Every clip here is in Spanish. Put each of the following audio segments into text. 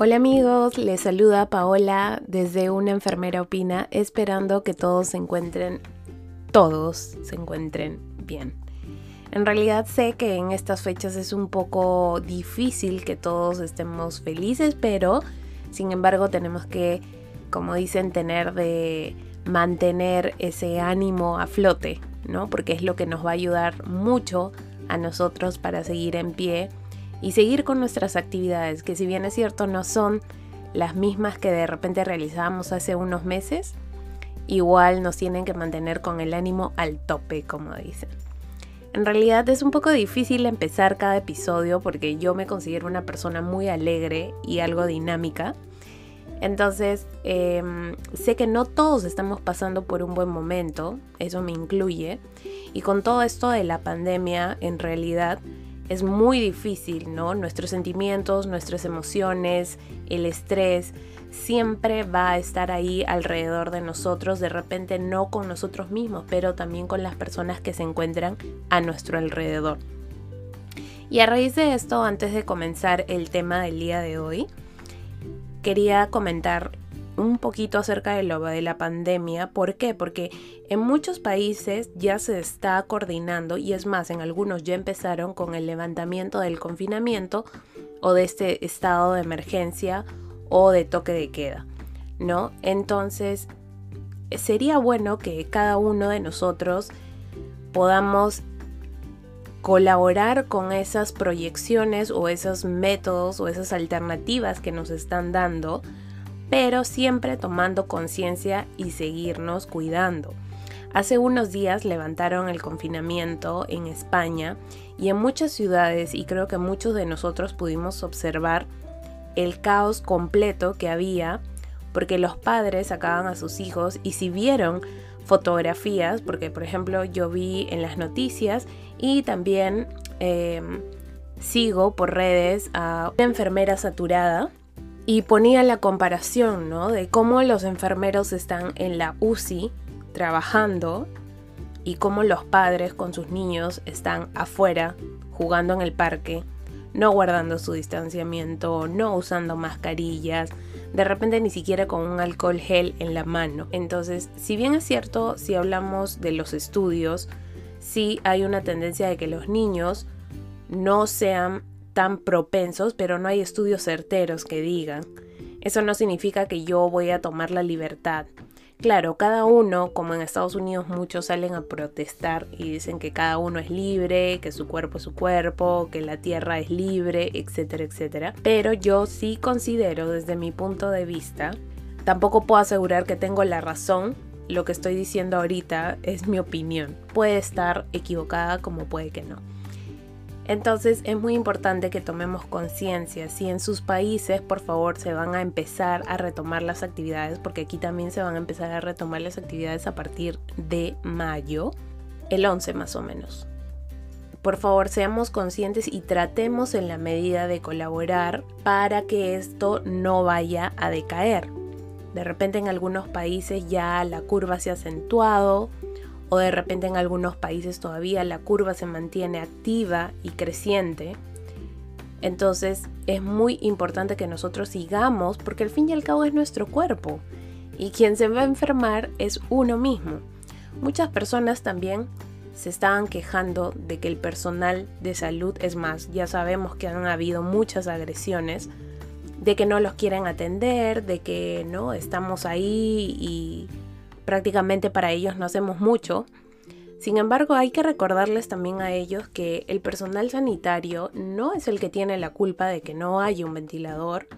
Hola amigos, les saluda Paola desde Una Enfermera Opina, esperando que todos se encuentren, todos se encuentren bien. En realidad sé que en estas fechas es un poco difícil que todos estemos felices, pero sin embargo tenemos que, como dicen, tener de mantener ese ánimo a flote, ¿no? Porque es lo que nos va a ayudar mucho a nosotros para seguir en pie y seguir con nuestras actividades, que si bien es cierto no son las mismas que de repente realizábamos hace unos meses, igual nos tienen que mantener con el ánimo al tope, como dicen. En realidad es un poco difícil empezar cada episodio porque yo me considero una persona muy alegre y algo dinámica. Entonces, em, sé que no todos estamos pasando por un buen momento, eso me incluye. Y con todo esto de la pandemia, en realidad, es muy difícil, ¿no? Nuestros sentimientos, nuestras emociones, el estrés, siempre va a estar ahí alrededor de nosotros, de repente no con nosotros mismos, pero también con las personas que se encuentran a nuestro alrededor. Y a raíz de esto, antes de comenzar el tema del día de hoy, quería comentar un poquito acerca de de la pandemia. ¿Por qué? Porque en muchos países ya se está coordinando y es más, en algunos ya empezaron con el levantamiento del confinamiento o de este estado de emergencia o de toque de queda, ¿no? Entonces, sería bueno que cada uno de nosotros podamos colaborar con esas proyecciones o esos métodos o esas alternativas que nos están dando pero siempre tomando conciencia y seguirnos cuidando. Hace unos días levantaron el confinamiento en España y en muchas ciudades y creo que muchos de nosotros pudimos observar el caos completo que había porque los padres sacaban a sus hijos y si vieron fotografías, porque por ejemplo yo vi en las noticias y también em, sigo por redes a una enfermera saturada y ponía la comparación, ¿no? De cómo los enfermeros están en la UCI trabajando y cómo los padres con sus niños están afuera jugando en el parque, no guardando su distanciamiento, no usando mascarillas, de repente ni siquiera con un alcohol gel en la mano. Entonces, si bien es cierto, si hablamos de los estudios, sí hay una tendencia de que los niños no sean tan propensos, pero no hay estudios certeros que digan. Eso no significa que yo voy a tomar la libertad. Claro, cada uno, como en Estados Unidos muchos salen a protestar y dicen que cada uno es libre, que su cuerpo es su cuerpo, que la tierra es libre, etcétera, etcétera. Pero yo sí considero desde mi punto de vista, tampoco puedo asegurar que tengo la razón, lo que estoy diciendo ahorita es mi opinión. Puede estar equivocada como puede que no. Entonces es muy importante que tomemos conciencia. Si en sus países, por favor, se van a empezar a retomar las actividades, porque aquí también se van a empezar a retomar las actividades a partir de mayo, el 11 más o menos. Por favor, seamos conscientes y tratemos en la medida de colaborar para que esto no vaya a decaer. De repente en algunos países ya la curva se ha acentuado, o de repente en algunos países todavía la curva se mantiene activa y creciente. Entonces es muy importante que nosotros sigamos porque al fin y al cabo es nuestro cuerpo y quien se va a enfermar es uno mismo. Muchas personas también se estaban quejando de que el personal de salud es más, ya sabemos que han habido muchas agresiones, de que no los quieren atender, de que no estamos ahí y prácticamente para ellos no hacemos mucho. Sin embargo, hay que recordarles también a ellos que el personal sanitario no es el que tiene la culpa de que no haya un ventilador,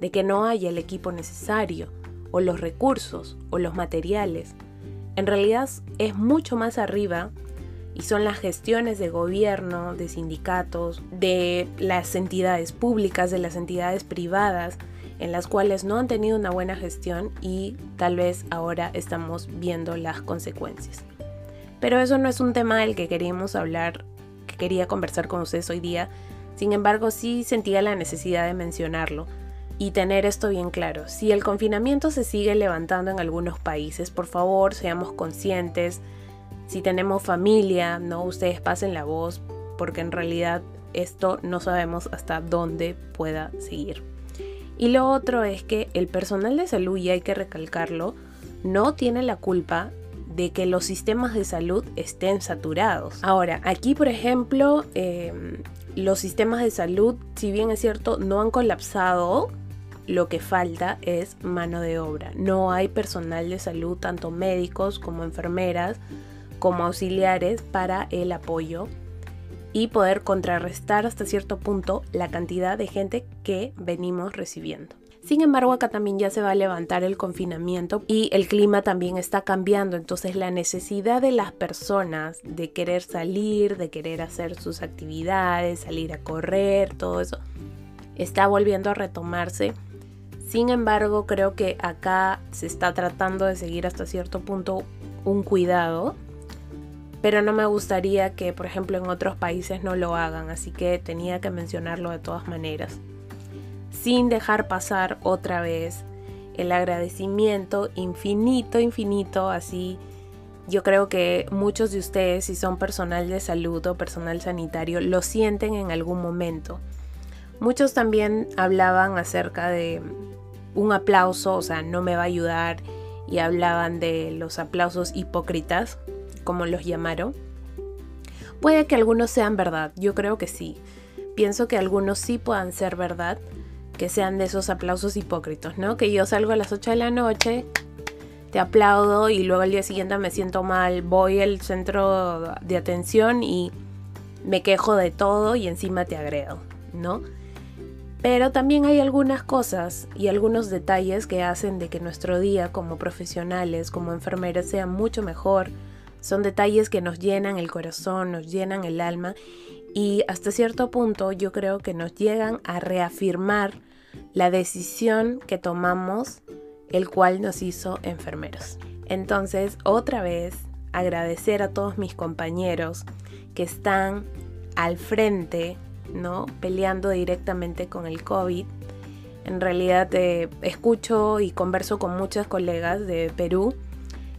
de que no haya el equipo necesario, o los recursos, o los materiales. En realidad es mucho más arriba y son las gestiones de gobierno, de sindicatos, de las entidades públicas, de las entidades privadas, en las cuales no han tenido una buena gestión y tal vez ahora estamos viendo las consecuencias. Pero eso no es un tema del que queríamos hablar, que quería conversar con ustedes hoy día. Sin embargo, sí sentía la necesidad de mencionarlo y tener esto bien claro. Si el confinamiento se sigue levantando en algunos países, por favor, seamos conscientes. Si tenemos familia, no ustedes pasen la voz, porque en realidad esto no sabemos hasta dónde pueda seguir. Y lo otro es que el personal de salud, y hay que recalcarlo, no tiene la culpa de que los sistemas de salud estén saturados. Ahora, aquí por ejemplo, em, los sistemas de salud, si bien es cierto, no han colapsado, lo que falta es mano de obra. No hay personal de salud, tanto médicos como enfermeras, como auxiliares, para el apoyo y poder contrarrestar hasta cierto punto la cantidad de gente que venimos recibiendo. Sin embargo, acá también ya se va a levantar el confinamiento y el clima también está cambiando, entonces la necesidad de las personas de querer salir, de querer hacer sus actividades, salir a correr, todo eso, está volviendo a retomarse. Sin embargo, creo que acá se está tratando de seguir hasta cierto punto un cuidado, pero no me gustaría que, por ejemplo, en otros países no lo hagan, así que tenía que mencionarlo de todas maneras sin dejar pasar otra vez el agradecimiento infinito, infinito, así. Yo creo que muchos de ustedes, si son personal de salud o personal sanitario, lo sienten en algún momento. Muchos también hablaban acerca de un aplauso, o sea, no me va a ayudar, y hablaban de los aplausos hipócritas, como los llamaron. Puede que algunos sean verdad, yo creo que sí. Pienso que algunos sí puedan ser verdad, que sean de esos aplausos hipócritos, ¿no? Que yo salgo a las 8 de la noche, te aplaudo y luego al día siguiente me siento mal, voy al centro de atención y me quejo de todo y encima te agredo, ¿no? Pero también hay algunas cosas y algunos detalles que hacen de que nuestro día como profesionales, como enfermeras, sea mucho mejor. Son detalles que nos llenan el corazón, nos llenan el alma y hasta cierto punto yo creo que nos llegan a reafirmar la decisión que tomamos, el cual nos hizo enfermeros. Entonces, otra vez, agradecer a todos mis compañeros que están al frente, ¿no? Peleando directamente con el COVID. En realidad eh, escucho y converso con muchas colegas de Perú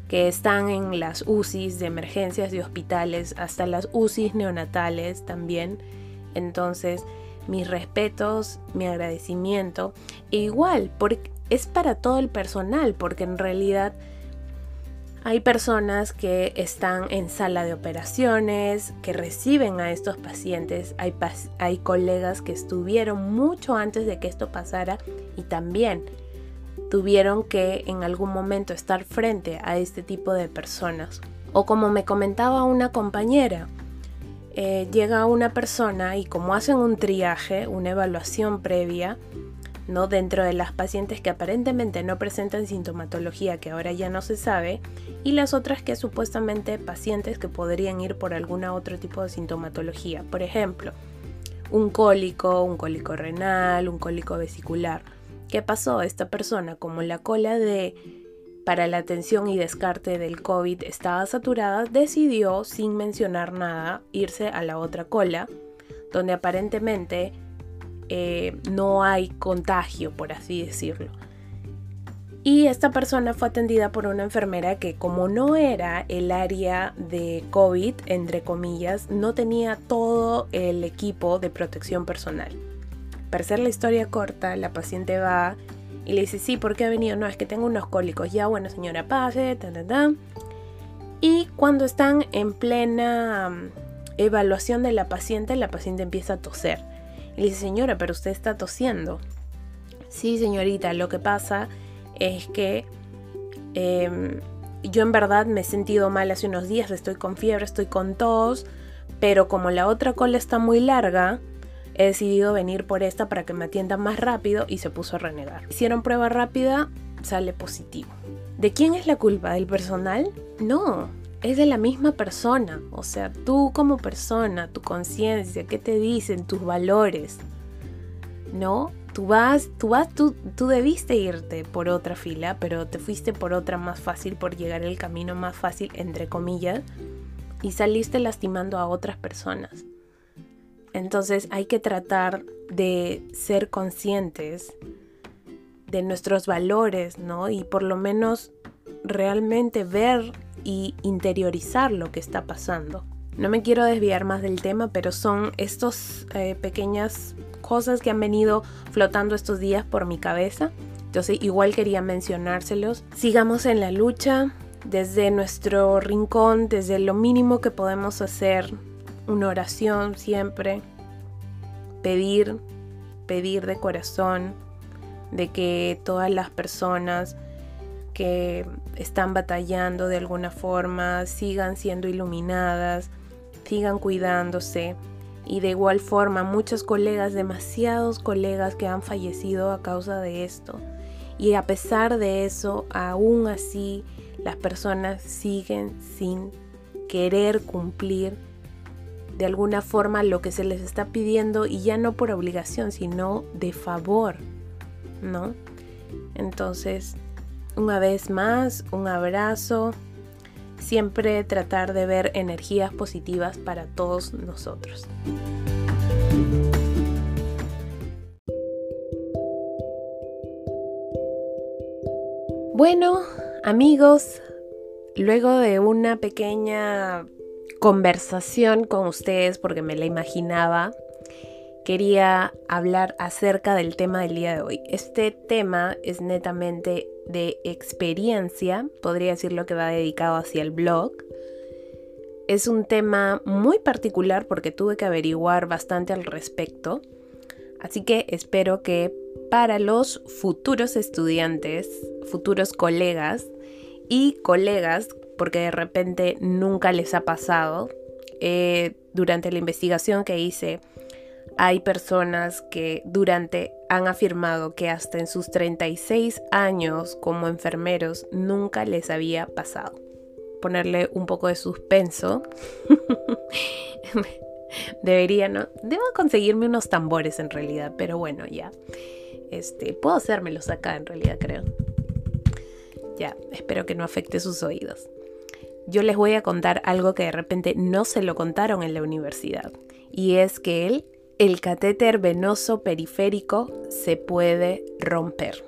que están en las UCIs de emergencias de hospitales, hasta las UCIs neonatales también. Entonces, mis respetos, mi agradecimiento. E igual, porque es para todo el personal, porque en realidad hay personas que están en sala de operaciones, que reciben a estos pacientes, hay, hay colegas que estuvieron mucho antes de que esto pasara y también tuvieron que en algún momento estar frente a este tipo de personas. O como me comentaba una compañera, eh, llega una persona y como hacen un triaje, una evaluación previa, ¿no? dentro de las pacientes que aparentemente no presentan sintomatología que ahora ya no se sabe y las otras que supuestamente pacientes que podrían ir por alguna otro tipo de sintomatología, por ejemplo, un cólico, un cólico renal, un cólico vesicular. ¿Qué pasó? Esta persona, como la cola de para la atención y descarte del COVID estaba saturada, decidió, sin mencionar nada, irse a la otra cola, donde aparentemente eh, no hay contagio, por así decirlo. Y esta persona fue atendida por una enfermera que como no era el área de COVID, entre comillas, no tenía todo el equipo de protección personal. Para hacer la historia corta, la paciente va y le dice, sí, ¿por qué ha venido? No, es que tengo unos cólicos. Ya, bueno, señora, pase, ta, ta, ta. Y cuando están en plena mm, evaluación de la paciente, la paciente empieza a toser. Y le dice, señora, pero usted está tosiendo. Sí, señorita, lo que pasa es que em, yo en verdad me he sentido mal hace unos días, estoy con fiebre, estoy con tos, pero como la otra cola está muy larga, he decidido venir por esta para que me atiendan más rápido y se puso a renegar. Hicieron prueba rápida, sale positivo. ¿De quién es la culpa? ¿Del personal? No, es de la misma persona. O sea, tú como persona, tu conciencia, qué te dicen, tus valores. ¿No? Tú vas, tú vas, tú, tú debiste irte por otra fila, pero te fuiste por otra más fácil, por llegar el camino más fácil, entre comillas, y saliste lastimando a otras personas. Entonces hay que tratar de ser conscientes de nuestros valores, ¿no? Y por lo menos realmente ver y interiorizar lo que está pasando. No me quiero desviar más del tema, pero son estas eh, pequeñas cosas que han venido flotando estos días por mi cabeza. Entonces igual quería mencionárselos. Sigamos en la lucha desde nuestro rincón, desde lo mínimo que podemos hacer. Una oración siempre. Pedir, pedir de corazón de que todas las personas que están batallando de alguna forma sigan siendo iluminadas, sigan cuidándose. Y de igual forma, muchos colegas, demasiados colegas que han fallecido a causa de esto. Y a pesar de eso, aún así, las personas siguen sin querer cumplir de alguna forma lo que se les está pidiendo y ya no por obligación, sino de favor, ¿no? Entonces, una vez más, un abrazo, siempre tratar de ver energías positivas para todos nosotros. Bueno, amigos, luego de una pequeña conversación con ustedes, porque me la imaginaba, quería hablar acerca del tema del día de hoy. Este tema es netamente de experiencia, podría decir lo que va dedicado hacia el blog. Es un tema muy particular porque tuve que averiguar bastante al respecto, así que espero que para los futuros estudiantes, futuros colegas y colegas, porque de repente nunca les ha pasado, eh, durante la investigación que hice, hay personas que durante han afirmado que hasta en sus 36 años como enfermeros nunca les había pasado. Ponerle un poco de suspenso. Debería, ¿no? Debo conseguirme unos tambores en realidad, pero bueno, ya. Este, puedo hacérmelos acá en realidad, creo. Ya, espero que no afecte sus oídos. Yo les voy a contar algo que de repente no se lo contaron en la universidad. Y es que el catéter venoso periférico se puede romper.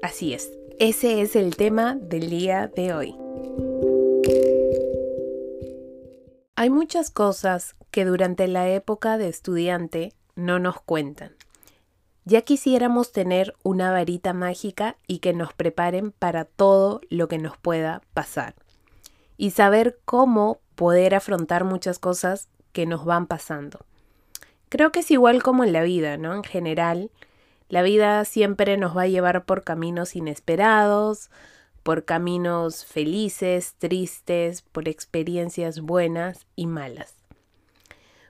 Así es, ese es el tema del día de hoy. Hay muchas cosas que durante la época de estudiante no nos cuentan. Ya quisiéramos tener una varita mágica y que nos preparen para todo lo que nos pueda pasar. Y saber cómo poder afrontar muchas cosas que nos van pasando. Creo que es igual como en la vida, ¿no? En general, la vida siempre nos va a llevar por caminos inesperados, por caminos felices, tristes, por experiencias buenas y malas.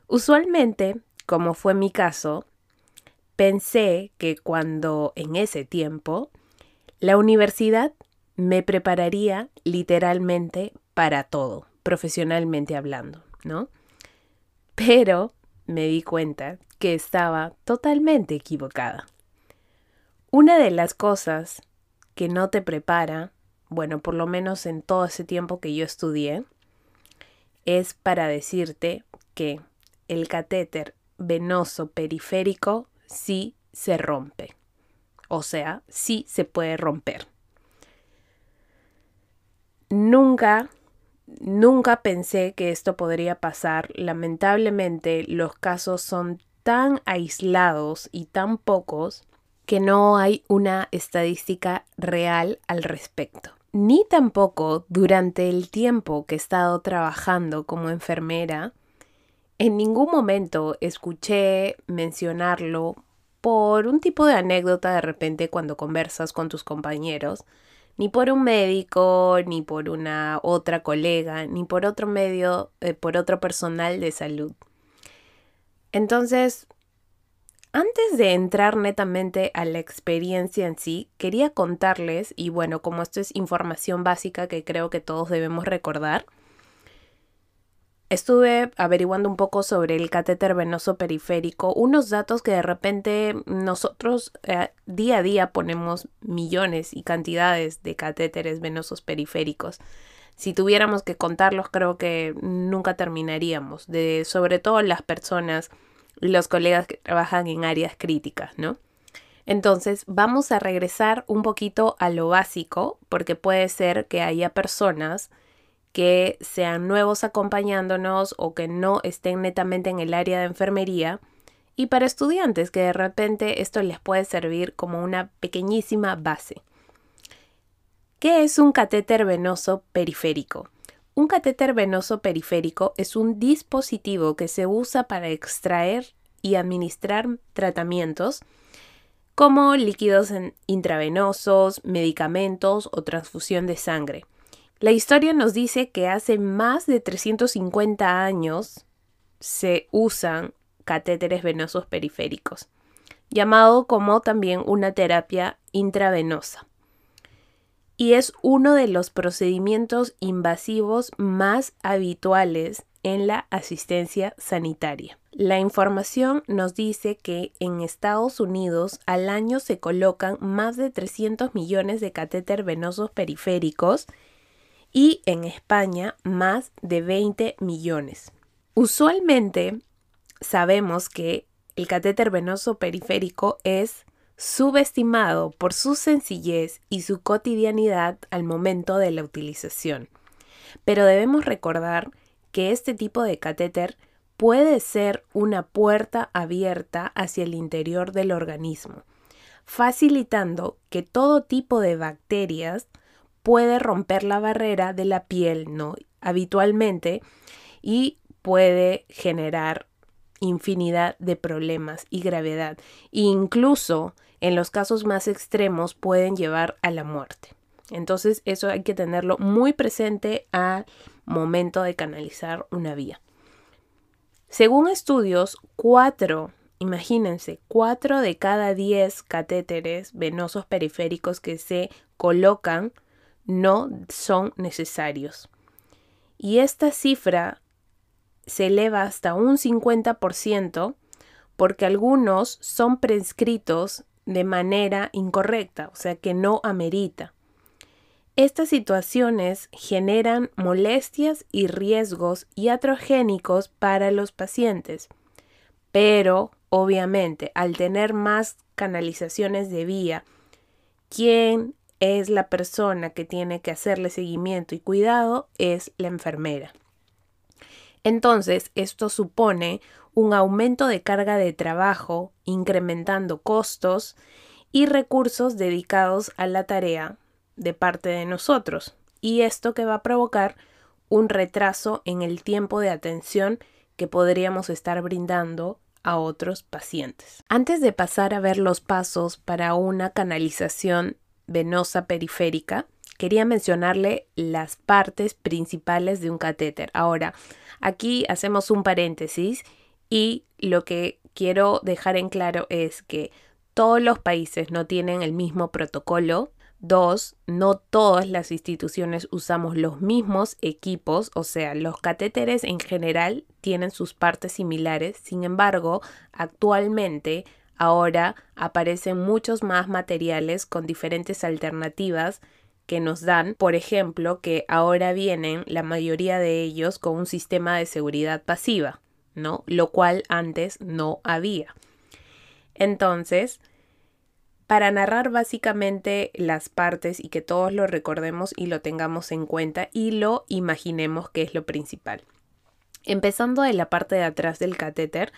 Usualmente, como fue mi caso, pensé que cuando en ese tiempo la universidad me prepararía literalmente para todo, profesionalmente hablando, ¿no? Pero me di cuenta que estaba totalmente equivocada. Una de las cosas que no te prepara, bueno, por lo menos en todo ese tiempo que yo estudié, es para decirte que el catéter venoso periférico sí se rompe. O sea, sí se puede romper. Nunca, nunca pensé que esto podría pasar. Lamentablemente los casos son tan aislados y tan pocos que no hay una estadística real al respecto. Ni tampoco durante el tiempo que he estado trabajando como enfermera, en ningún momento escuché mencionarlo por un tipo de anécdota de repente cuando conversas con tus compañeros, ni por un médico, ni por una otra colega, ni por otro medio, eh, por otro personal de salud. Entonces, antes de entrar netamente a la experiencia en sí, quería contarles, y bueno, como esto es información básica que creo que todos debemos recordar, Estuve averiguando un poco sobre el catéter venoso periférico, unos datos que de repente nosotros eh, día a día ponemos millones y cantidades de catéteres venosos periféricos. Si tuviéramos que contarlos, creo que nunca terminaríamos, de sobre todo las personas los colegas que trabajan en áreas críticas, ¿no? Entonces, vamos a regresar un poquito a lo básico, porque puede ser que haya personas que sean nuevos acompañándonos o que no estén netamente en el área de enfermería y para estudiantes que de repente esto les puede servir como una pequeñísima base. ¿Qué es un catéter venoso periférico? Un catéter venoso periférico es un dispositivo que se usa para extraer y administrar tratamientos como líquidos intravenosos, medicamentos o transfusión de sangre. La historia nos dice que hace más de 350 años se usan catéteres venosos periféricos, llamado como también una terapia intravenosa. Y es uno de los procedimientos invasivos más habituales en la asistencia sanitaria. La información nos dice que en Estados Unidos al año se colocan más de 300 millones de catéteres venosos periféricos y en España más de 20 millones. Usualmente sabemos que el catéter venoso periférico es subestimado por su sencillez y su cotidianidad al momento de la utilización. Pero debemos recordar que este tipo de catéter puede ser una puerta abierta hacia el interior del organismo, facilitando que todo tipo de bacterias puede romper la barrera de la piel, ¿no? Habitualmente y puede generar infinidad de problemas y gravedad. incluso en los casos más extremos pueden llevar a la muerte. Entonces eso hay que tenerlo muy presente al momento de canalizar una vía. Según estudios, cuatro, imagínense, cuatro de cada diez catéteres venosos periféricos que se colocan no son necesarios. Y esta cifra se eleva hasta un 50% porque algunos son prescritos de manera incorrecta, o sea que no amerita. Estas situaciones generan molestias y riesgos iatrogénicos para los pacientes, pero obviamente al tener más canalizaciones de vía, quien es la persona que tiene que hacerle seguimiento y cuidado es la enfermera. Entonces, esto supone un aumento de carga de trabajo, incrementando costos y recursos dedicados a la tarea de parte de nosotros. Y esto que va a provocar un retraso en el tiempo de atención que podríamos estar brindando a otros pacientes. Antes de pasar a ver los pasos para una canalización venosa periférica, quería mencionarle las partes principales de un catéter. Ahora, aquí hacemos un paréntesis y lo que quiero dejar en claro es que todos los países no tienen el mismo protocolo. Dos, no todas las instituciones usamos los mismos equipos, o sea, los catéteres en general tienen sus partes similares. Sin embargo, actualmente Ahora aparecen muchos más materiales con diferentes alternativas que nos dan, por ejemplo, que ahora vienen la mayoría de ellos con un sistema de seguridad pasiva, ¿no? Lo cual antes no había. Entonces, para narrar básicamente las partes y que todos lo recordemos y lo tengamos en cuenta y lo imaginemos que es lo principal. Empezando de la parte de atrás del catéter,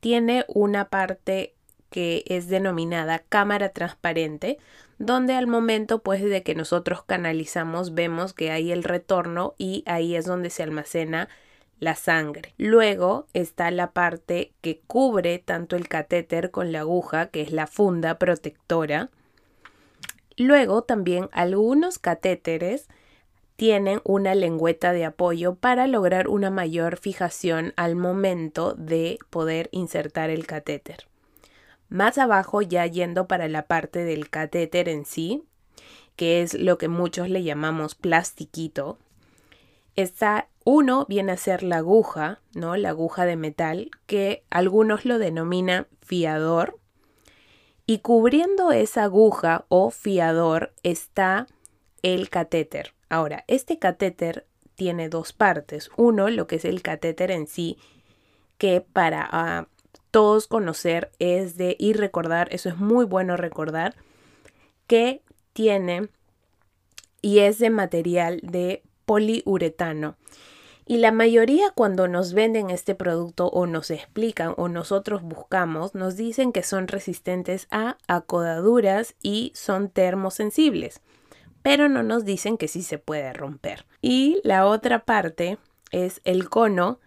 tiene una parte que es denominada cámara transparente, donde al momento pues de que nosotros canalizamos vemos que hay el retorno y ahí es donde se almacena la sangre. Luego está la parte que cubre tanto el catéter con la aguja, que es la funda protectora. Luego también algunos catéteres tienen una lengüeta de apoyo para lograr una mayor fijación al momento de poder insertar el catéter. Más abajo, ya yendo para la parte del catéter en sí, que es lo que muchos le llamamos plastiquito, está uno viene a ser la aguja, ¿no? La aguja de metal, que algunos lo denominan fiador. Y cubriendo esa aguja o fiador está el catéter. Ahora, este catéter tiene dos partes. Uno, lo que es el catéter en sí, que para ah, todos conocer es de y recordar, eso es muy bueno recordar, que tiene y es de material de poliuretano. Y la mayoría cuando nos venden este producto o nos explican o nosotros buscamos, nos dicen que son resistentes a acodaduras y son termosensibles, pero no nos dicen que sí se puede romper. Y la otra parte es el cono,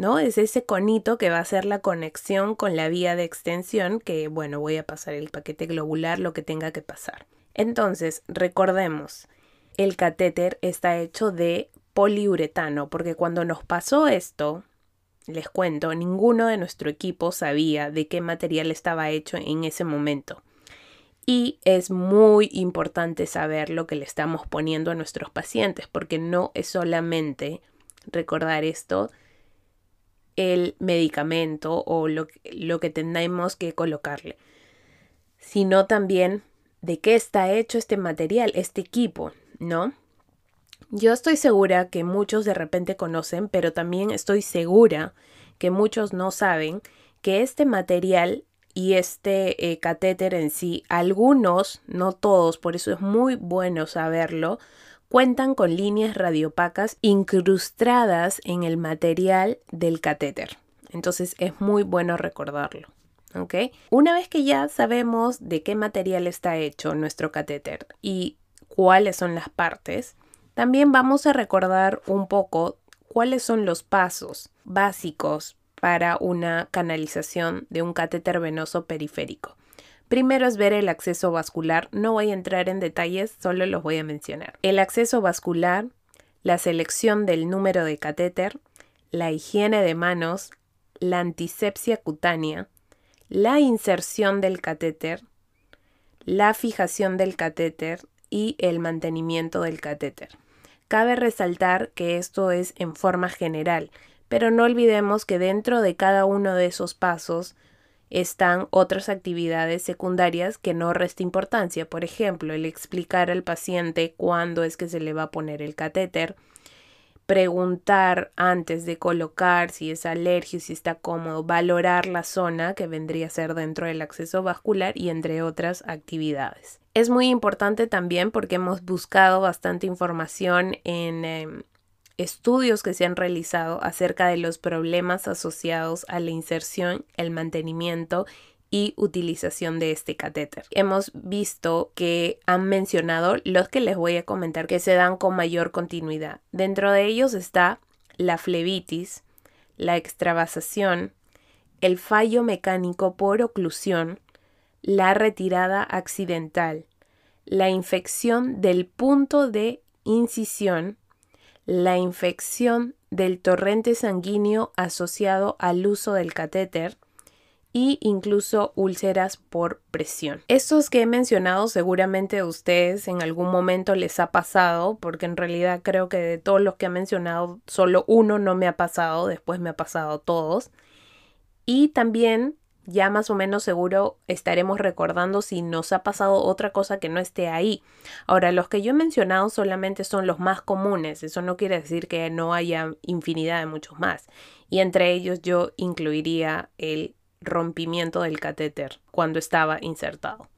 ¿no? Es ese conito que va a ser la conexión con la vía de extensión que, bueno, voy a pasar el paquete globular, lo que tenga que pasar. Entonces, recordemos, el catéter está hecho de poliuretano, porque cuando nos pasó esto, les cuento, ninguno de nuestro equipo sabía de qué material estaba hecho en ese momento. Y es muy importante saber lo que le estamos poniendo a nuestros pacientes, porque no es solamente recordar esto, el medicamento o lo, lo que tenemos que colocarle, sino también de qué está hecho este material, este equipo, ¿no? Yo estoy segura que muchos de repente conocen, pero también estoy segura que muchos no saben que este material y este eh, catéter en sí, algunos, no todos, por eso es muy bueno saberlo, cuentan con líneas radiopacas incrustadas en el material del catéter. Entonces es muy bueno recordarlo. ¿ok? Una vez que ya sabemos de qué material está hecho nuestro catéter y cuáles son las partes, también vamos a recordar un poco cuáles son los pasos básicos para una canalización de un catéter venoso periférico. Primero es ver el acceso vascular, no voy a entrar en detalles, solo los voy a mencionar. El acceso vascular, la selección del número de catéter, la higiene de manos, la antisepsia cutánea, la inserción del catéter, la fijación del catéter y el mantenimiento del catéter. Cabe resaltar que esto es en forma general, pero no olvidemos que dentro de cada uno de esos pasos están otras actividades secundarias que no resta importancia. Por ejemplo, el explicar al paciente cuándo es que se le va a poner el catéter, preguntar antes de colocar si es alergia, si está cómodo, valorar la zona que vendría a ser dentro del acceso vascular y entre otras actividades. Es muy importante también porque hemos buscado bastante información en em, estudios que se han realizado acerca de los problemas asociados a la inserción, el mantenimiento y utilización de este catéter. Hemos visto que han mencionado los que les voy a comentar que se dan con mayor continuidad. Dentro de ellos está la flebitis, la extravasación, el fallo mecánico por oclusión, la retirada accidental, la infección del punto de incisión, la infección del torrente sanguíneo asociado al uso del catéter y incluso úlceras por presión. Estos que he mencionado seguramente a ustedes en algún momento les ha pasado, porque en realidad creo que de todos los que he mencionado solo uno no me ha pasado, después me ha pasado todos. Y también ya más o menos seguro estaremos recordando si nos ha pasado otra cosa que no esté ahí. Ahora, los que yo he mencionado solamente son los más comunes, eso no quiere decir que no haya infinidad de muchos más. Y entre ellos yo incluiría el rompimiento del catéter cuando estaba insertado.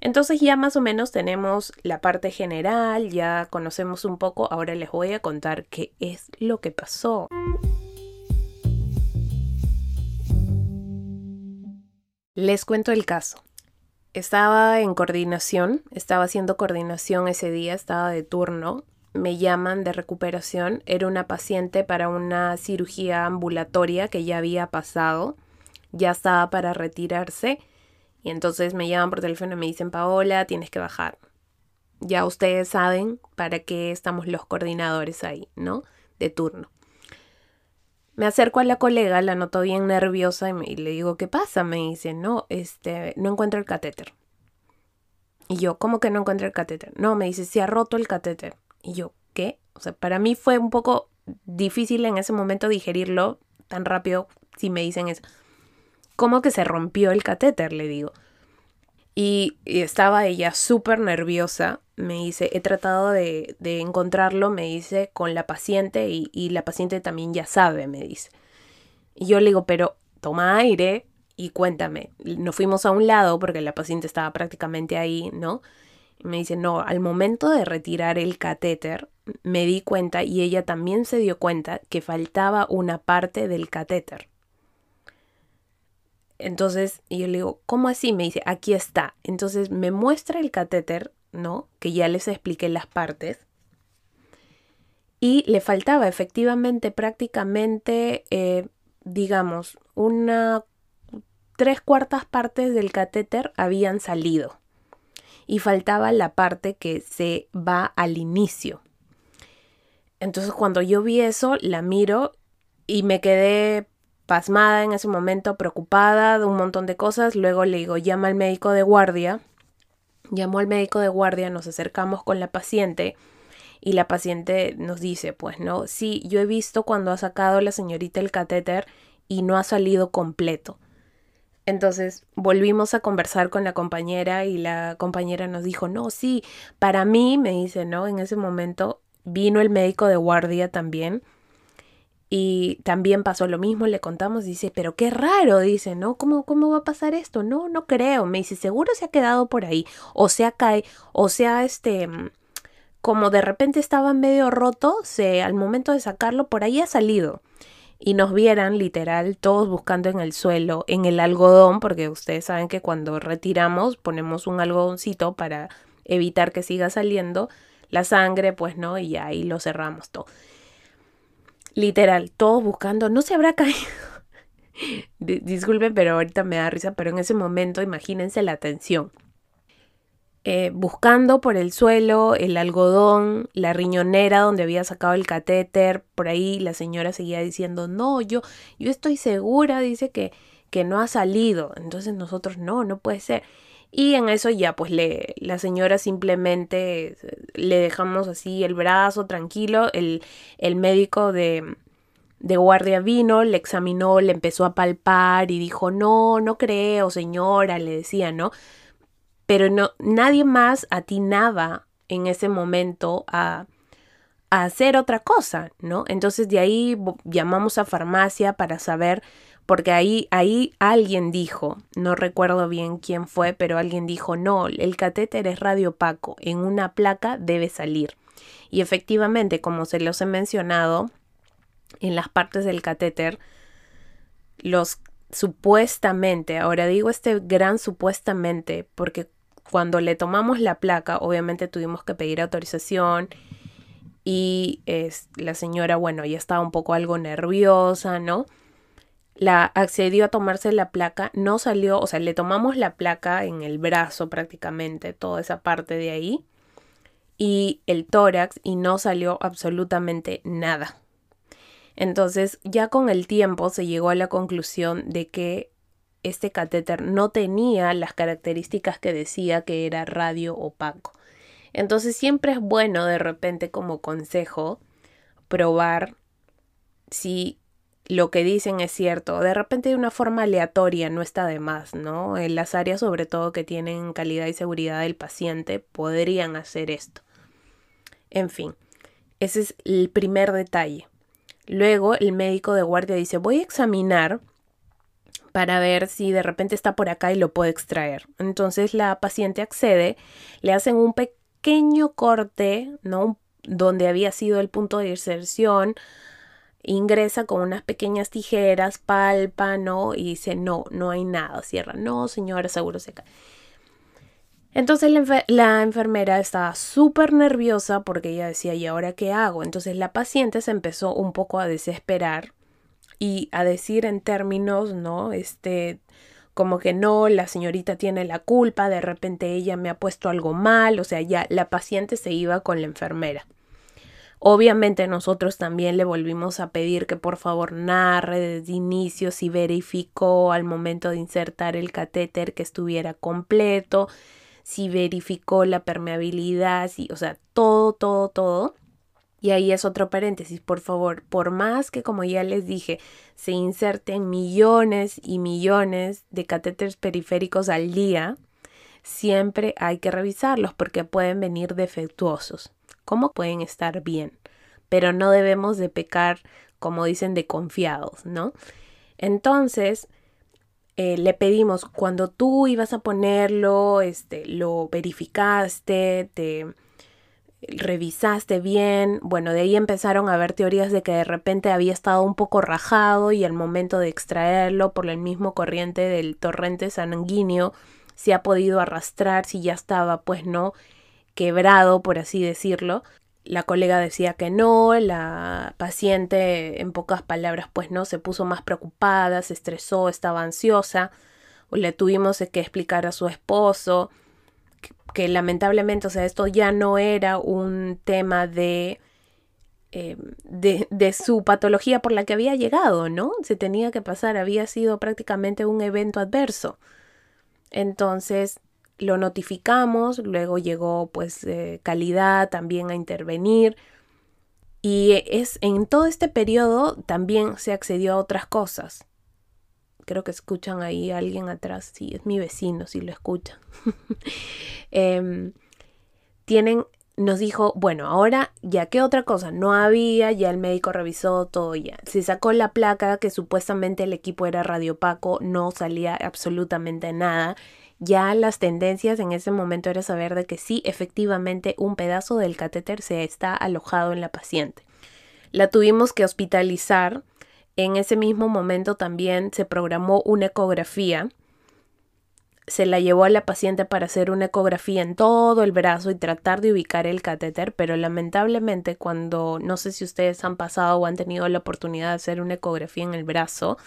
Entonces ya más o menos tenemos la parte general, ya conocemos un poco, ahora les voy a contar qué es lo que pasó. Les cuento el caso. Estaba en coordinación, estaba haciendo coordinación ese día, estaba de turno. Me llaman de recuperación. Era una paciente para una cirugía ambulatoria que ya había pasado. Ya estaba para retirarse. Y entonces me llaman por teléfono y me dicen, Paola, tienes que bajar. Ya ustedes saben para qué estamos los coordinadores ahí, ¿no? De turno. Me acerco a la colega, la noto bien nerviosa y, le digo, ¿qué pasa? Me dice, no, este, no encuentro el catéter. Y yo, ¿cómo que no encuentro el catéter? No, me dice, se ha roto el catéter. Y yo, ¿qué? O sea, para mí fue un poco difícil en ese momento digerirlo tan rápido si me dicen eso. ¿Cómo que se rompió el catéter? Le digo. Y, estaba ella súper nerviosa. Me dice, he tratado de, encontrarlo, me dice, con la paciente y, y la paciente también ya sabe, me dice. Y yo le digo, pero toma aire y cuéntame. Nos fuimos a un lado porque la paciente estaba prácticamente ahí, ¿no? Me dice, no, al momento de retirar el catéter, me di cuenta y ella también se dio cuenta que faltaba una parte del catéter. Entonces yo le digo, ¿cómo así? Me dice, aquí está. Entonces me muestra el catéter, ¿no? Que ya les expliqué las partes. Y le faltaba efectivamente prácticamente, eh, digamos, una tres cuartas partes del catéter habían salido. Y faltaba la parte que se va al inicio. Entonces cuando yo vi eso, la miro y me quedé pasmada en ese momento, preocupada de un montón de cosas. Luego le digo, llama al médico de guardia. Llamó al médico de guardia, nos acercamos con la paciente y la paciente nos dice, pues no, sí, yo he visto cuando ha sacado la señorita el catéter y no ha salido completo. Entonces volvimos a conversar con la compañera y la compañera nos dijo, no, sí, para mí, me dice, no, en ese momento vino el médico de guardia también y también pasó lo mismo, le contamos, dice, pero qué raro, dice, ¿no? ¿Cómo, ¿Cómo va a pasar esto? No, no creo. Me dice, seguro se ha quedado por ahí, o sea, cae, o sea, este, como de repente estaba medio roto, se, al momento de sacarlo, por ahí ha salido. Y nos vieran literal todos buscando en el suelo, en el algodón, porque ustedes saben que cuando retiramos ponemos un algodoncito para evitar que siga saliendo la sangre, pues no, y ahí lo cerramos todo. Literal, todos buscando, no se habrá caído. Disculpen, pero ahorita me da risa, pero en ese momento imagínense la tensión. Eh, buscando por el suelo el algodón, la riñonera donde había sacado el catéter, por ahí la señora seguía diciendo, no, yo, yo estoy segura, dice que, que no ha salido. Entonces nosotros, no, no puede ser. Y en eso ya, pues le, la señora simplemente le dejamos así el brazo tranquilo. El, el médico de, de guardia vino, le examinó, le empezó a palpar y dijo, no, no creo, señora, le decía, ¿no? Pero no, nadie más atinaba en ese momento a, a hacer otra cosa, ¿no? Entonces de ahí llamamos a farmacia para saber porque ahí, ahí alguien dijo, no recuerdo bien quién fue, pero alguien dijo, no, el catéter es radiopaco, en una placa debe salir. Y efectivamente, como se los he mencionado, en las partes del catéter, los supuestamente, ahora digo este gran supuestamente, porque cuando le tomamos la placa, obviamente tuvimos que pedir autorización y es, la señora, bueno, ya estaba un poco algo nerviosa, ¿no? La accedió a tomarse la placa, no salió, o sea, le tomamos la placa en el brazo prácticamente, toda esa parte de ahí, y el tórax, y no salió absolutamente nada. Entonces, ya con el tiempo se llegó a la conclusión de que este catéter no tenía las características que decía que era radio opaco. Entonces, siempre es bueno de repente como consejo probar si lo que dicen es cierto. De repente de una forma aleatoria no está de más, ¿no? En las áreas sobre todo que tienen calidad y seguridad del paciente podrían hacer esto. En fin, ese es el primer detalle. Luego el médico de guardia dice, voy a examinar para ver si de repente está por acá y lo puedo extraer. Entonces la paciente accede, le hacen un pequeño corte, ¿no? Donde había sido el punto de inserción, ingresa con unas pequeñas tijeras, palpa, ¿no? Y dice, no, no hay nada, cierra, no, señora, seguro se cae. Entonces la, enfermera estaba súper nerviosa porque ella decía, ¿y ahora qué hago? Entonces la paciente se empezó un poco a desesperar y a decir en términos, ¿no? Este, como que no, la señorita tiene la culpa, de repente ella me ha puesto algo mal, o sea, ya la paciente se iba con la enfermera. Obviamente nosotros también le volvimos a pedir que por favor narre desde inicio si verificó al momento de insertar el catéter que estuviera completo, si verificó la permeabilidad, si, o sea, todo, todo, todo. Y ahí es otro paréntesis, por favor, por más que como ya les dije, se inserten millones y millones de catéteres periféricos al día, siempre hay que revisarlos porque pueden venir defectuosos cómo pueden estar bien, pero no debemos de pecar, como dicen, de confiados, ¿no? Entonces, eh, le pedimos, cuando tú ibas a ponerlo, este, lo verificaste, te revisaste bien. Bueno, de ahí empezaron a haber teorías de que de repente había estado un poco rajado y al momento de extraerlo por el mismo corriente del torrente sanguíneo se ha podido arrastrar si ya estaba, pues no, quebrado, por así decirlo. La colega decía que no, la paciente en pocas palabras pues no, se puso más preocupada, se estresó, estaba ansiosa, le tuvimos que explicar a su esposo que, lamentablemente, o sea, esto ya no era un tema de, eh, de, de su patología por la que había llegado, ¿no? Se tenía que pasar, había sido prácticamente un evento adverso. Entonces, lo notificamos, luego llegó pues eh, calidad también a intervenir y es en todo este periodo también se accedió a otras cosas. Creo que escuchan ahí a alguien atrás, sí, es mi vecino, si lo escuchan. Em, tienen, nos dijo, bueno, ahora ya que otra cosa no había, ya el médico revisó todo ya. Se sacó la placa que supuestamente el equipo era radiopaco, no salía absolutamente nada ya las tendencias en ese momento era saber de que sí, efectivamente, un pedazo del catéter se está alojado en la paciente. La tuvimos que hospitalizar. En ese mismo momento también se programó una ecografía. Se la llevó a la paciente para hacer una ecografía en todo el brazo y tratar de ubicar el catéter, pero lamentablemente cuando no sé si ustedes han pasado o han tenido la oportunidad de hacer una ecografía en el brazo,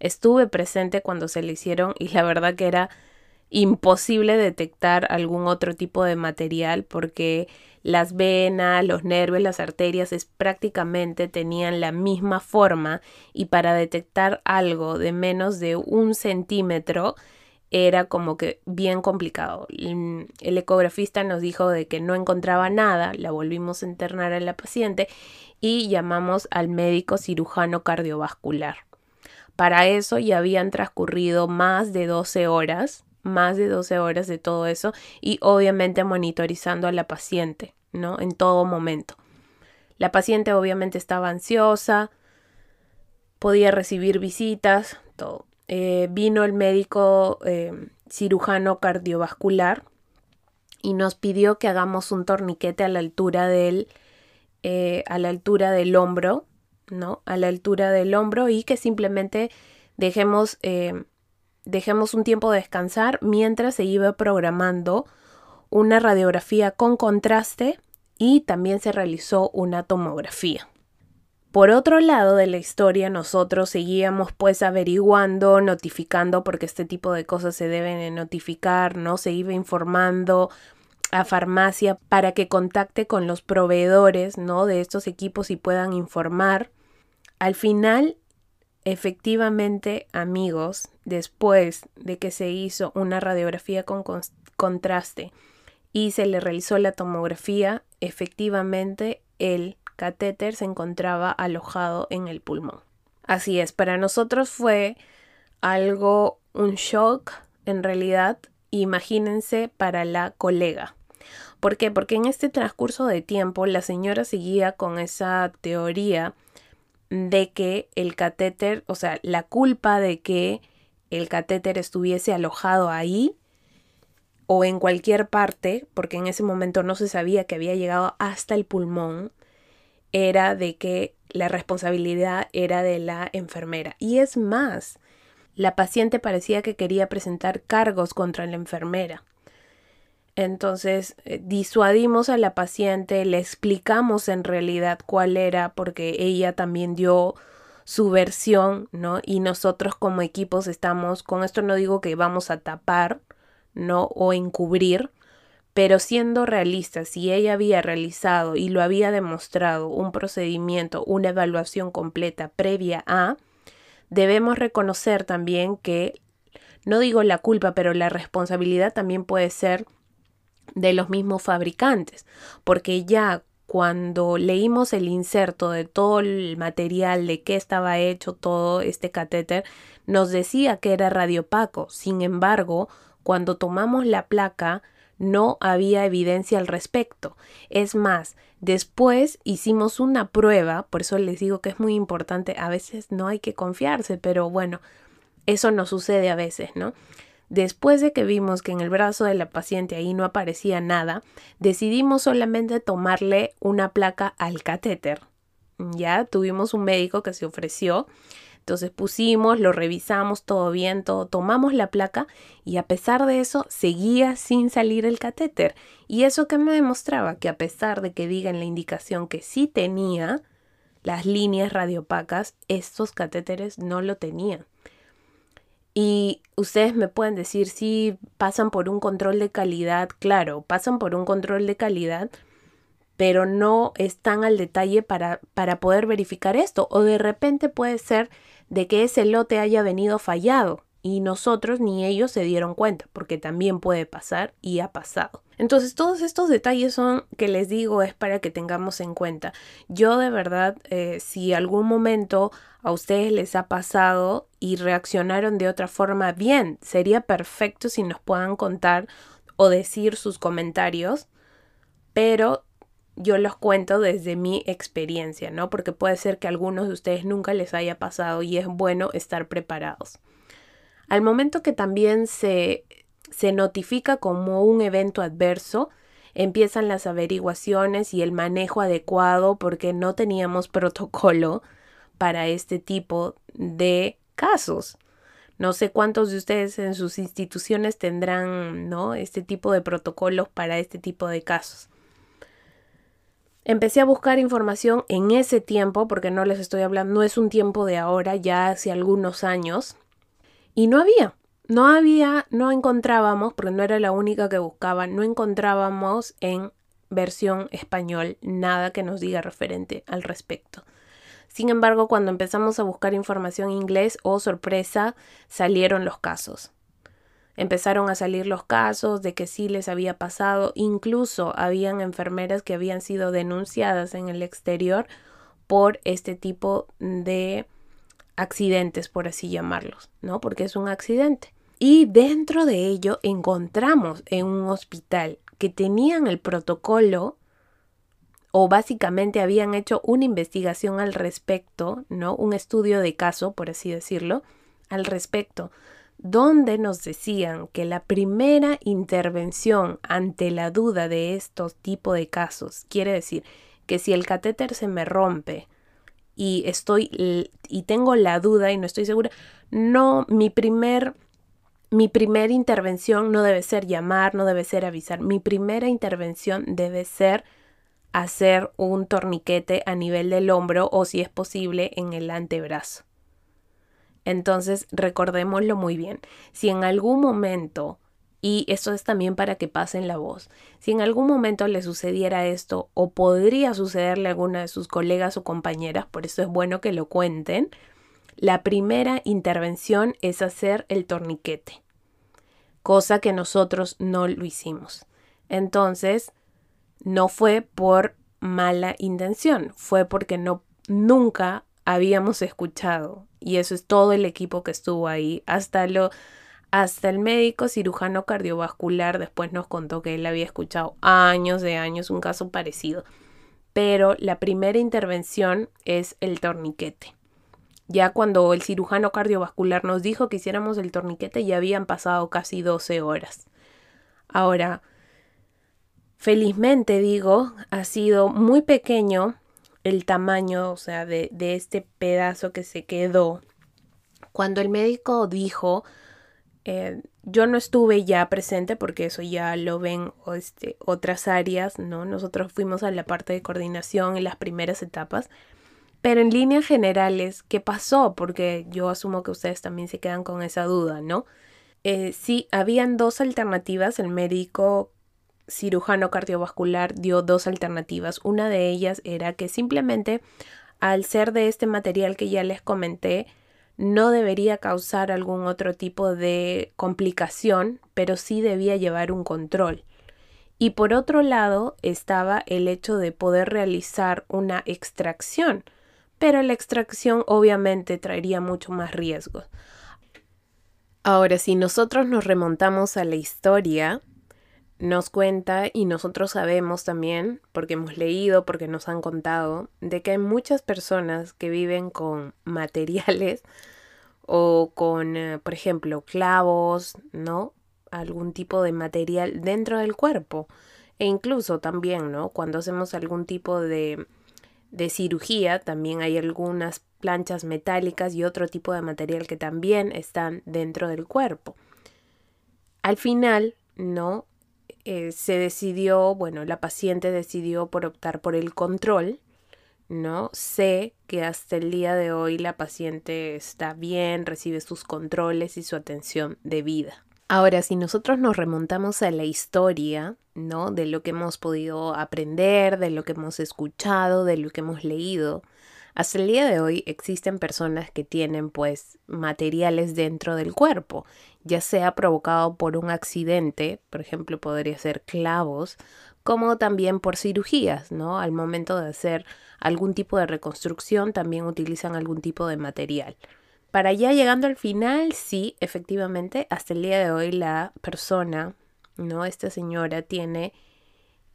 estuve presente cuando se le hicieron y la verdad que era imposible detectar algún otro tipo de material porque las venas, los nervios, las arterias es prácticamente tenían la misma forma y para detectar algo de menos de un centímetro era como que bien complicado. El ecografista nos dijo de que no encontraba nada, la volvimos a internar a la paciente y llamamos al médico cirujano cardiovascular. Para eso ya habían transcurrido más de 12 horas más de 12 horas de todo eso y obviamente monitorizando a la paciente, ¿no? En todo momento. La paciente obviamente estaba ansiosa, podía recibir visitas, todo. Eh, vino el médico eh, cirujano cardiovascular y nos pidió que hagamos un torniquete a la altura del, eh, a la altura del hombro, ¿no? A la altura del hombro y que simplemente dejemos dejemos un tiempo de descansar mientras se iba programando una radiografía con contraste y también se realizó una tomografía. Por otro lado de la historia, nosotros seguíamos pues averiguando, notificando, porque este tipo de cosas se deben notificar, ¿no? Se iba informando a farmacia para que contacte con los proveedores, ¿no? De estos equipos y puedan informar. Al final Efectivamente, amigos, después de que se hizo una radiografía con contraste y se le realizó la tomografía, efectivamente el catéter se encontraba alojado en el pulmón. Así es, para nosotros fue algo, un shock en realidad, imagínense para la colega. ¿Por qué? Porque en este transcurso de tiempo la señora seguía con esa teoría de que el catéter, o sea, la culpa de que el catéter estuviese alojado ahí o en cualquier parte, porque en ese momento no se sabía que había llegado hasta el pulmón, era de que la responsabilidad era de la enfermera. Y es más, la paciente parecía que quería presentar cargos contra la enfermera. Entonces eh, disuadimos a la paciente, le explicamos en realidad cuál era, porque ella también dio su versión, ¿no? Y nosotros como equipos estamos, con esto no digo que vamos a tapar, ¿no? O encubrir, pero siendo realistas, si ella había realizado y lo había demostrado un procedimiento, una evaluación completa previa a, debemos reconocer también que, no digo la culpa, pero la responsabilidad también puede ser de los mismos fabricantes, porque ya cuando leímos el inserto de todo el material de qué estaba hecho todo este catéter, nos decía que era radiopaco. Sin embargo, cuando tomamos la placa, no había evidencia al respecto. Es más, después hicimos una prueba, por eso les digo que es muy importante, a veces no hay que confiarse, pero bueno, eso nos sucede a veces, ¿no? Después de que vimos que en el brazo de la paciente ahí no aparecía nada, decidimos solamente tomarle una placa al catéter. Ya tuvimos un médico que se ofreció entonces pusimos, lo revisamos, todo bien, todo, tomamos la placa y a pesar de eso seguía sin salir el catéter. Y eso que me demostraba que a pesar de que digan la indicación que sí tenía las líneas radiopacas, estos catéteres no lo tenían. Y ustedes me pueden decir si pasan por un control de calidad, claro, pasan por un control de calidad, pero no están al detalle para, para poder verificar esto. O de repente puede ser de que ese lote haya venido fallado y nosotros ni ellos se dieron cuenta, porque también puede pasar y ha pasado. Entonces todos estos detalles son que les digo es para que tengamos en cuenta. Yo de verdad, eh, si algún momento a ustedes les ha pasado y reaccionaron de otra forma, bien, sería perfecto si nos puedan contar o decir sus comentarios, pero yo los cuento desde mi experiencia, ¿no? Porque puede ser que a algunos de ustedes nunca les haya pasado y es bueno estar preparados. Al momento que también se, se notifica como un evento adverso, empiezan las averiguaciones y el manejo adecuado porque no teníamos protocolo para este tipo de casos. No sé cuántos de ustedes en sus instituciones tendrán, ¿no? Este tipo de protocolos para este tipo de casos. Empecé a buscar información en ese tiempo, porque no les estoy hablando, no es un tiempo de ahora, ya hace algunos años, y no había, no había, no encontrábamos, porque no era la única que buscaba, no encontrábamos en versión español nada que nos diga referente al respecto. Sin embargo, cuando empezamos a buscar información en inglés, oh sorpresa, salieron los casos. Empezaron a salir los casos de que sí les había pasado, incluso habían enfermeras que habían sido denunciadas en el exterior por este tipo de accidentes, por así llamarlos, ¿no? Porque es un accidente. Y dentro de ello encontramos en un hospital que tenían el protocolo o básicamente habían hecho una investigación al respecto, ¿no? Un estudio de caso, por así decirlo, al respecto donde nos decían que la primera intervención ante la duda de estos tipos de casos, quiere decir que si el catéter se me rompe y estoy y tengo la duda y no estoy segura, no mi primer mi primera intervención no debe ser llamar, no debe ser avisar. Mi primera intervención debe ser hacer un torniquete a nivel del hombro o si es posible en el antebrazo. Entonces, recordémoslo muy bien. Si en algún momento, y esto es también para que pasen la voz, si en algún momento le sucediera esto o podría sucederle a alguna de sus colegas o compañeras, por eso es bueno que lo cuenten, la primera intervención es hacer el torniquete, cosa que nosotros no lo hicimos. Entonces, no fue por mala intención, fue porque no nunca habíamos escuchado y eso es todo el equipo que estuvo ahí hasta lo hasta el médico cirujano cardiovascular después nos contó que él había escuchado años de años un caso parecido. Pero la primera intervención es el torniquete. Ya cuando el cirujano cardiovascular nos dijo que hiciéramos el torniquete ya habían pasado casi 12 horas. Ahora felizmente digo ha sido muy pequeño el tamaño, o sea, de, este pedazo que se quedó. Cuando el médico dijo, eh, yo no estuve ya presente porque eso ya lo ven este, otras áreas, ¿no? Nosotros fuimos a la parte de coordinación en las primeras etapas. Pero en líneas generales, ¿qué pasó? Porque yo asumo que ustedes también se quedan con esa duda, ¿no? Eh, sí, habían dos alternativas. El médico cirujano cardiovascular dio dos alternativas. Una de ellas era que simplemente al ser de este material que ya les comenté, no debería causar algún otro tipo de complicación, pero sí debía llevar un control. Y por otro lado estaba el hecho de poder realizar una extracción, pero la extracción obviamente traería mucho más riesgos. Ahora, si nosotros nos remontamos a la historia, nos cuenta y nosotros sabemos también, porque hemos leído, porque nos han contado, de que hay muchas personas que viven con materiales o con, eh, por ejemplo, clavos, ¿no? Algún tipo de material dentro del cuerpo. E incluso también, ¿no? Cuando hacemos algún tipo de, de cirugía, también hay algunas planchas metálicas y otro tipo de material que también están dentro del cuerpo. Al final, ¿no? Eh, se decidió, bueno, la paciente decidió por optar por el control, ¿no? Sé que hasta el día de hoy la paciente está bien, recibe sus controles y su atención debida. Ahora, si nosotros nos remontamos a la historia, ¿no? De lo que hemos podido aprender, de lo que hemos escuchado, de lo que hemos leído, hasta el día de hoy existen personas que tienen pues materiales dentro del cuerpo, ya sea provocado por un accidente, por ejemplo podría ser clavos, como también por cirugías, ¿no? Al momento de hacer algún tipo de reconstrucción también utilizan algún tipo de material. Para ya llegando al final, sí, efectivamente, hasta el día de hoy la persona, ¿no? Esta señora tiene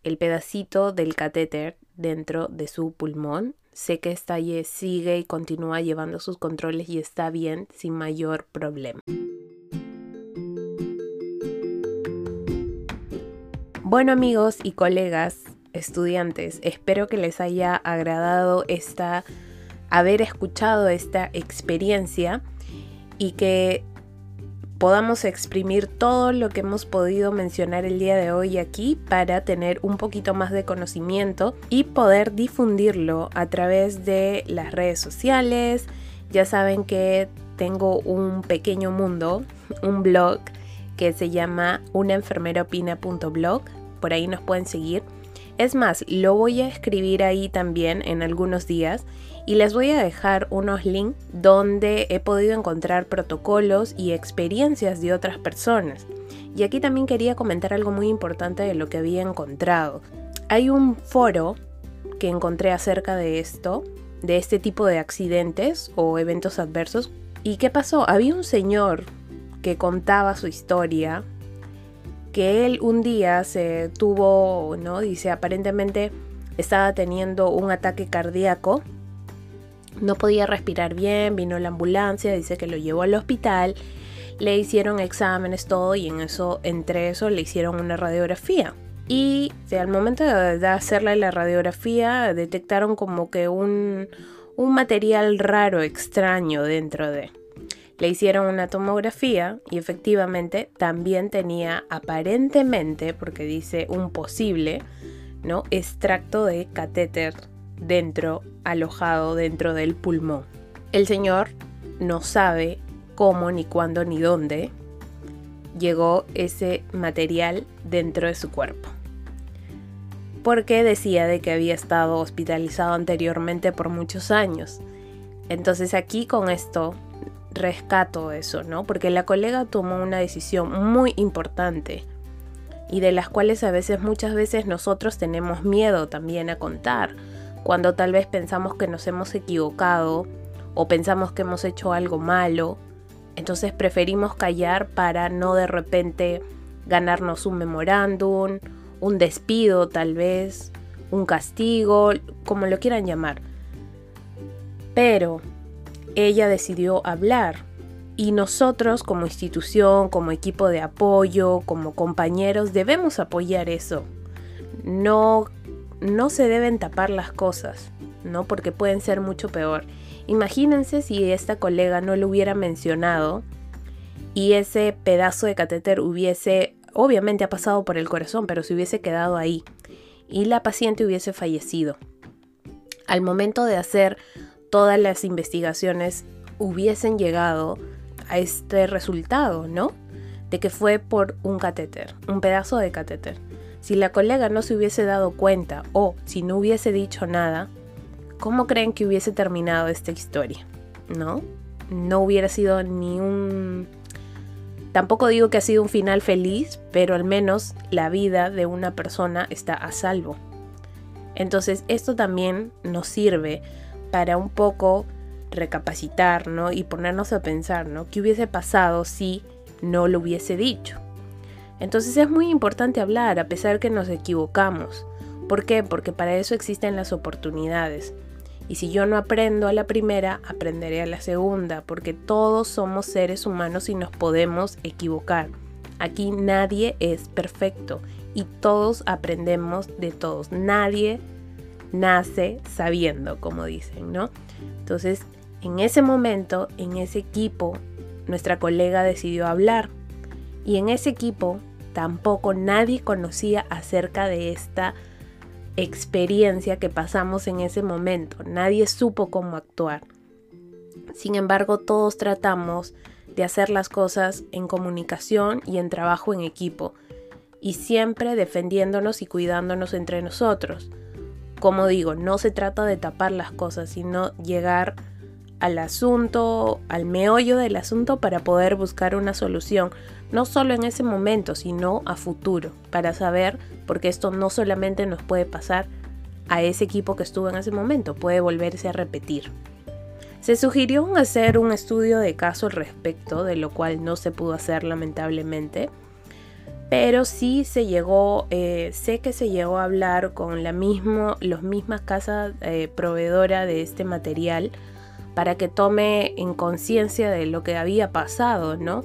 el pedacito del catéter dentro de su pulmón Sé que esta sigue y continúa llevando sus controles y está bien sin mayor problema. Bueno amigos y colegas, estudiantes, espero que les haya agradado esta haber escuchado esta experiencia y que podamos exprimir todo lo que hemos podido mencionar el día de hoy aquí para tener un poquito más de conocimiento y poder difundirlo a través de las redes sociales. Ya saben que tengo un pequeño mundo, un blog que se llama unaenfermeraopina.blog, por ahí nos pueden seguir. Es más, lo voy a escribir ahí también en algunos días y les voy a dejar unos links donde he podido encontrar protocolos y experiencias de otras personas. Y aquí también quería comentar algo muy importante de lo que había encontrado. Hay un foro que encontré acerca de esto, de este tipo de accidentes o eventos adversos. ¿Y qué pasó? Había un señor que contaba su historia, que él un día se tuvo, ¿no? Dice, aparentemente estaba teniendo un ataque cardíaco no podía respirar bien, vino la ambulancia, dice que lo llevó al hospital, le hicieron exámenes, todo, y en eso, entre eso, le hicieron una radiografía. Y al momento de hacerle la radiografía, detectaron como que un, un material raro, extraño dentro de. Le hicieron una tomografía y efectivamente también tenía aparentemente, porque dice un posible, ¿no? Extracto de catéter dentro, alojado dentro del pulmón. El Señor no sabe cómo, ni cuándo, ni dónde llegó ese material dentro de su cuerpo. Porque decía de que había estado hospitalizado anteriormente por muchos años. Entonces aquí con esto rescato eso, ¿no? Porque la colega tomó una decisión muy importante y de las cuales a veces, muchas veces nosotros tenemos miedo también a contar cuando tal vez pensamos que nos hemos equivocado o pensamos que hemos hecho algo malo, entonces preferimos callar para no de repente ganarnos un memorándum, un despido tal vez, un castigo, como lo quieran llamar. Pero ella decidió hablar y nosotros como institución, como equipo de apoyo, como compañeros, debemos apoyar eso. No no se deben tapar las cosas, ¿no? Porque pueden ser mucho peor. Imagínense si esta colega no lo hubiera mencionado y ese pedazo de catéter hubiese, obviamente ha pasado por el corazón, pero se hubiese quedado ahí y la paciente hubiese fallecido. Al momento de hacer todas las investigaciones hubiesen llegado a este resultado, ¿no? De que fue por un catéter, un pedazo de catéter. Si la colega no se hubiese dado cuenta o si no hubiese dicho nada, ¿cómo creen que hubiese terminado esta historia? ¿No? No hubiera sido ni un... Tampoco digo que ha sido un final feliz, pero al menos la vida de una persona está a salvo. Entonces esto también nos sirve para un poco recapacitar, ¿no? Y ponernos a pensar, ¿no? ¿Qué hubiese pasado si no lo hubiese dicho? Entonces es muy importante hablar a pesar que nos equivocamos. ¿Por qué? Porque para eso existen las oportunidades. Y si yo no aprendo a la primera, aprenderé a la segunda, porque todos somos seres humanos y nos podemos equivocar. Aquí nadie es perfecto y todos aprendemos de todos. Nadie nace sabiendo, como dicen, ¿no? Entonces, en ese momento, en ese equipo, nuestra colega decidió hablar y en ese equipo tampoco nadie conocía acerca de esta experiencia que pasamos en ese momento. Nadie supo cómo actuar. Sin embargo, todos tratamos de hacer las cosas en comunicación y en trabajo en equipo, y siempre defendiéndonos y cuidándonos entre nosotros. Como digo, no se trata de tapar las cosas, sino llegar al asunto, al meollo del asunto para poder buscar una solución, no solo en ese momento, sino a futuro, para saber, porque esto no solamente nos puede pasar a ese equipo que estuvo en ese momento, puede volverse a repetir. Se sugirió hacer un estudio de caso al respecto, de lo cual no se pudo hacer lamentablemente, pero sí se llegó, eh, sé que se llegó a hablar con la mismo, los mismas casas eh, proveedora de este material, para que tome en conciencia de lo que había pasado, ¿no?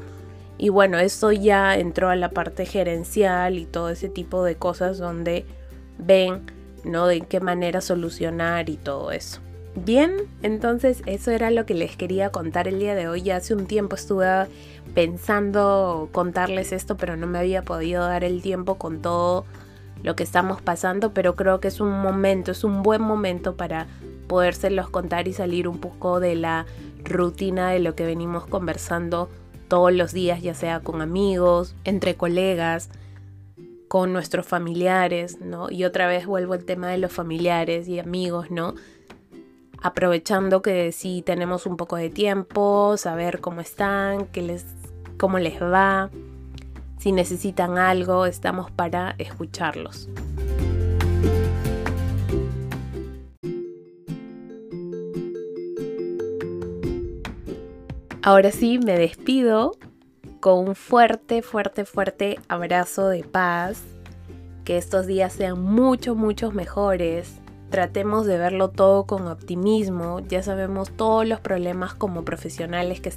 Y bueno, eso ya entró a la parte gerencial y todo ese tipo de cosas donde ven, ¿no? De qué manera solucionar y todo eso. Bien, entonces eso era lo que les quería contar el día de hoy. Ya hace un tiempo estuve pensando contarles esto, pero no me había podido dar el tiempo con todo lo que estamos pasando, pero creo que es un momento, es un buen momento para podérselos contar y salir un poco de la rutina de lo que venimos conversando todos los días, ya sea con amigos, entre colegas, con nuestros familiares, ¿no? Y otra vez vuelvo al tema de los familiares y amigos, ¿no? Aprovechando que si tenemos un poco de tiempo, saber cómo están, qué les, cómo les va, si necesitan algo, estamos para escucharlos. Ahora sí, me despido con un fuerte, fuerte, fuerte abrazo de paz. Que estos días sean mucho, muchos mejores. Tratemos de verlo todo con optimismo. Ya sabemos todos los problemas como profesionales que